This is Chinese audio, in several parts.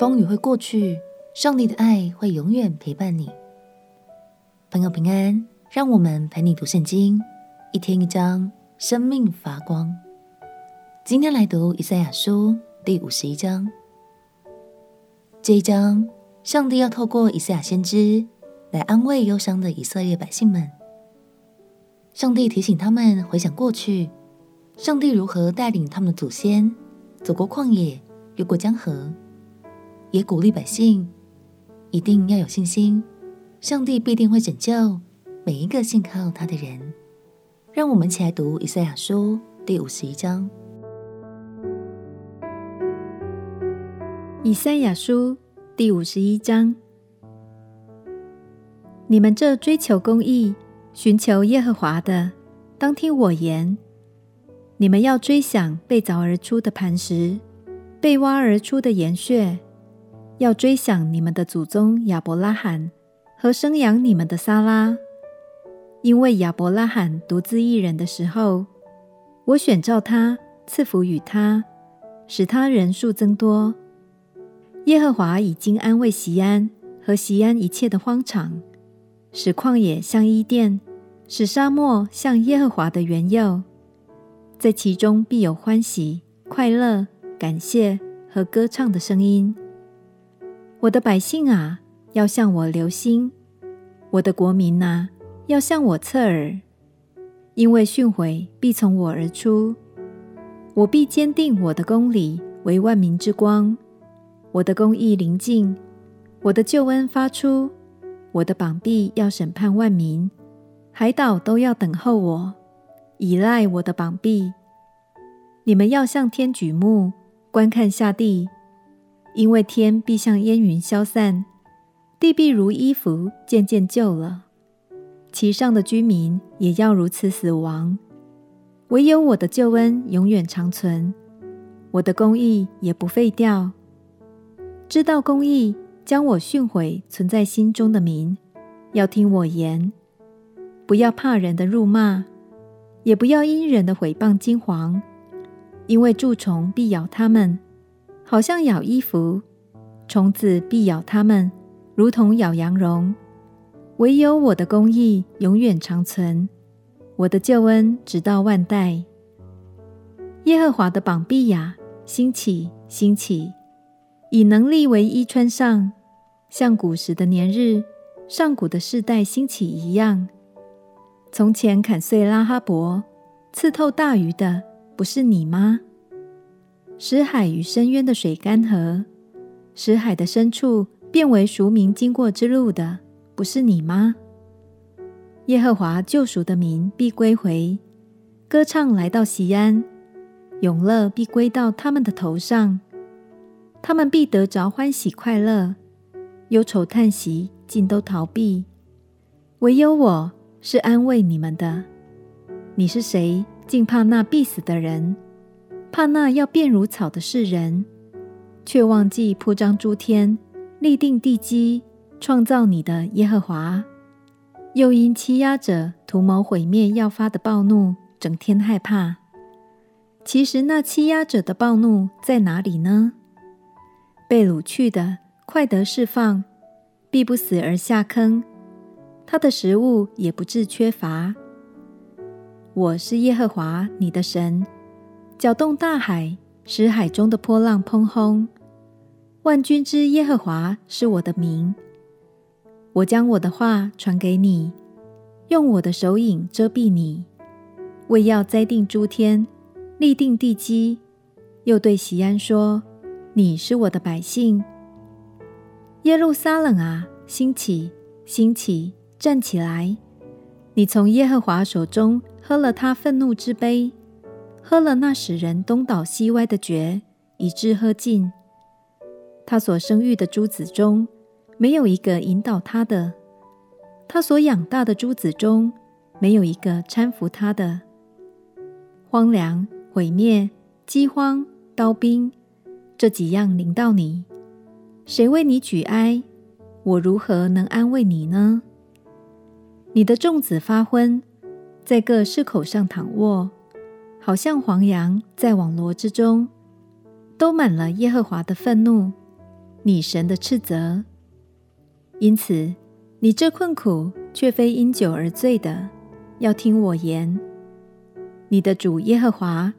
风雨会过去，上帝的爱会永远陪伴你。朋友平安，让我们陪你读圣经，一天一章，生命发光。今天来读以赛亚书第五十一章。这一章，上帝要透过以赛亚先知来安慰忧伤的以色列百姓们。上帝提醒他们回想过去，上帝如何带领他们的祖先走过旷野，越过江河。也鼓励百姓一定要有信心，上帝必定会拯救每一个信靠他的人。让我们一起来读以赛亚书第五十一章。以赛亚书第五十一章：你们这追求公义、寻求耶和华的，当听我言。你们要追想被凿而出的磐石，被挖而出的岩穴。要追想你们的祖宗亚伯拉罕和生养你们的撒拉，因为亚伯拉罕独自一人的时候，我选召他，赐福与他，使他人数增多。耶和华已经安慰席安和席安一切的荒场，使旷野像伊甸，使沙漠像耶和华的园囿，在其中必有欢喜、快乐、感谢和歌唱的声音。我的百姓啊，要向我留心；我的国民啊，要向我侧耳，因为训诲必从我而出，我必坚定我的公理为万民之光，我的公义临近，我的救恩发出，我的膀臂要审判万民，海岛都要等候我，倚赖我的膀臂。你们要向天举目，观看下地。因为天必像烟云消散，地必如衣服渐渐旧了，其上的居民也要如此死亡。唯有我的救恩永远长存，我的公义也不废掉。知道公义，将我训诲存在心中的民，要听我言，不要怕人的辱骂，也不要因人的毁谤惊惶，因为蛀虫必咬他们。好像咬衣服，虫子必咬它们，如同咬羊绒。唯有我的公义永远长存，我的救恩直到万代。耶和华的膀臂呀，兴起，兴起，以能力为衣穿上，像古时的年日，上古的世代兴起一样。从前砍碎拉哈伯，刺透大鱼的，不是你吗？使海与深渊的水干涸，使海的深处变为赎民经过之路的，不是你吗？耶和华救赎的民必归回，歌唱来到锡安，永乐必归到他们的头上，他们必得着欢喜快乐，忧愁叹息尽都逃避。唯有我是安慰你们的。你是谁？竟怕那必死的人？怕那要变如草的世人，却忘记铺张诸天、立定地基、创造你的耶和华，又因欺压者图谋毁灭要发的暴怒，整天害怕。其实那欺压者的暴怒在哪里呢？被掳去的快得释放，必不死而下坑，他的食物也不致缺乏。我是耶和华你的神。搅动大海，使海中的波浪匉訇。万军之耶和华是我的名。我将我的话传给你，用我的手影遮蔽你，为要栽定诸天，立定地基。又对锡安说：“你是我的百姓。”耶路撒冷啊，兴起，兴起，站起来！你从耶和华手中喝了他愤怒之杯。喝了那使人东倒西歪的爵，以致喝尽。他所生育的诸子中，没有一个引导他的；他所养大的诸子中，没有一个搀扶他的。荒凉、毁灭、饥荒、刀兵，这几样临到你，谁为你举哀？我如何能安慰你呢？你的众子发昏，在各市口上躺卧。好像黄羊在网罗之中，都满了耶和华的愤怒。你神的斥责。因此，你这困苦却非因酒而醉的，要听我言。你的主耶和华，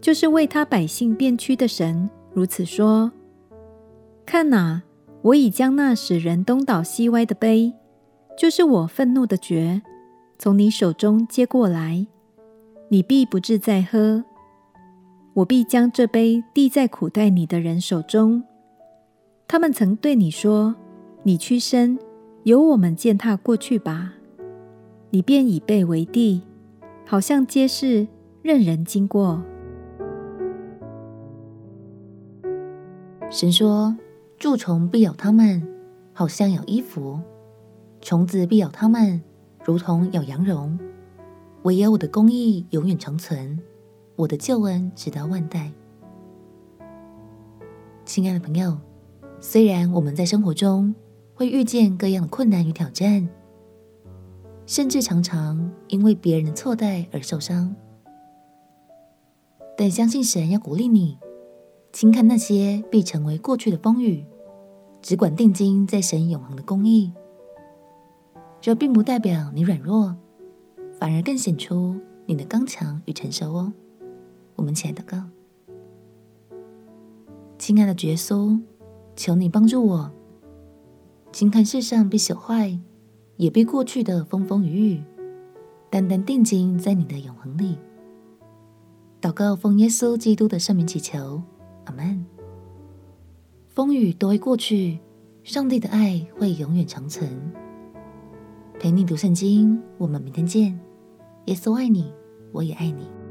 就是为他百姓变屈的神，如此说：看哪，我已将那使人东倒西歪的杯，就是我愤怒的爵，从你手中接过来，你必不致再喝。我必将这杯递在苦待你的人手中。他们曾对你说：“你屈身，由我们践踏过去吧。”你便以背为地，好像街市，任人经过。神说：“蛀虫必咬他们，好像咬衣服；虫子必咬他们，如同咬羊绒。唯有我的公义永远长存。”我的救恩直到万代。亲爱的朋友，虽然我们在生活中会遇见各样的困难与挑战，甚至常常因为别人的错待而受伤，但相信神要鼓励你，轻看那些必成为过去的风雨，只管定睛在神永恒的公义。这并不代表你软弱，反而更显出你的刚强与成熟哦。我们亲爱的哥，亲爱的耶稣，求你帮助我，轻看世上被朽坏，也被过去的风风雨雨，单单定睛在你的永恒里。祷告奉耶稣基督的圣名祈求，阿门。风雨都会过去，上帝的爱会永远长存。陪你读圣经，我们明天见。耶稣爱你，我也爱你。